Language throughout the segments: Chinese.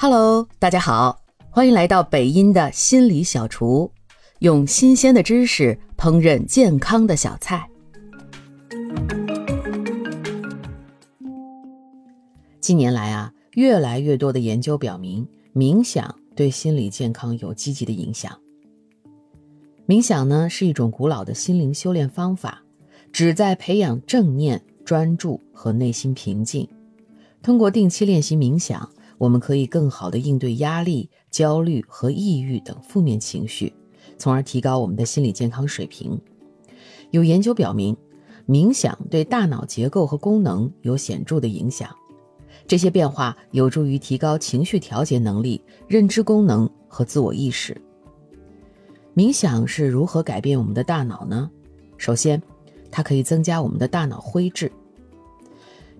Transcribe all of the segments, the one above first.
Hello，大家好，欢迎来到北音的心理小厨，用新鲜的知识烹饪健康的小菜。近年来啊，越来越多的研究表明，冥想对心理健康有积极的影响。冥想呢是一种古老的心灵修炼方法，旨在培养正念、专注和内心平静。通过定期练习冥想。我们可以更好地应对压力、焦虑和抑郁等负面情绪，从而提高我们的心理健康水平。有研究表明，冥想对大脑结构和功能有显著的影响。这些变化有助于提高情绪调节能力、认知功能和自我意识。冥想是如何改变我们的大脑呢？首先，它可以增加我们的大脑灰质。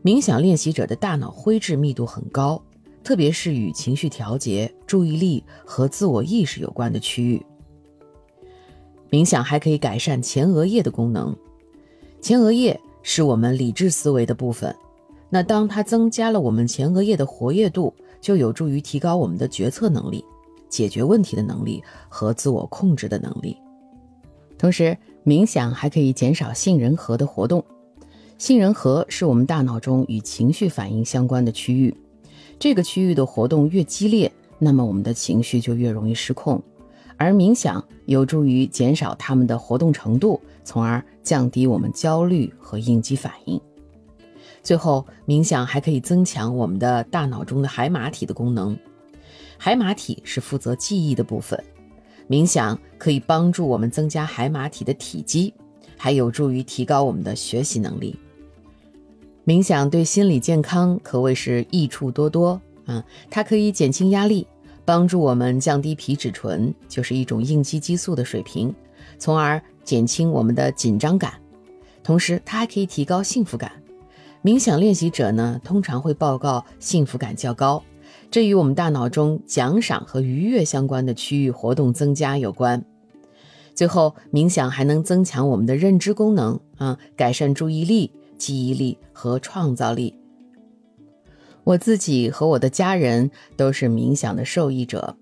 冥想练习者的大脑灰质密度很高。特别是与情绪调节、注意力和自我意识有关的区域。冥想还可以改善前额叶的功能。前额叶是我们理智思维的部分，那当它增加了我们前额叶的活跃度，就有助于提高我们的决策能力、解决问题的能力和自我控制的能力。同时，冥想还可以减少杏仁核的活动。杏仁核是我们大脑中与情绪反应相关的区域。这个区域的活动越激烈，那么我们的情绪就越容易失控，而冥想有助于减少它们的活动程度，从而降低我们焦虑和应激反应。最后，冥想还可以增强我们的大脑中的海马体的功能。海马体是负责记忆的部分，冥想可以帮助我们增加海马体的体积，还有助于提高我们的学习能力。冥想对心理健康可谓是益处多多啊！它可以减轻压力，帮助我们降低皮质醇，就是一种应激激素的水平，从而减轻我们的紧张感。同时，它还可以提高幸福感。冥想练习者呢，通常会报告幸福感较高，这与我们大脑中奖赏和愉悦相关的区域活动增加有关。最后，冥想还能增强我们的认知功能啊，改善注意力。记忆力和创造力。我自己和我的家人都是冥想的受益者。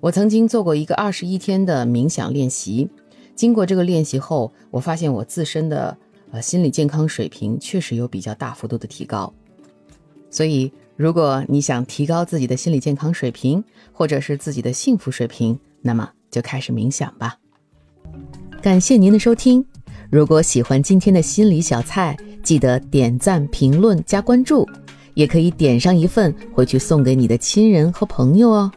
我曾经做过一个二十一天的冥想练习，经过这个练习后，我发现我自身的呃心理健康水平确实有比较大幅度的提高。所以，如果你想提高自己的心理健康水平，或者是自己的幸福水平，那么就开始冥想吧。感谢您的收听。如果喜欢今天的心理小菜，记得点赞、评论、加关注，也可以点上一份回去送给你的亲人和朋友哦。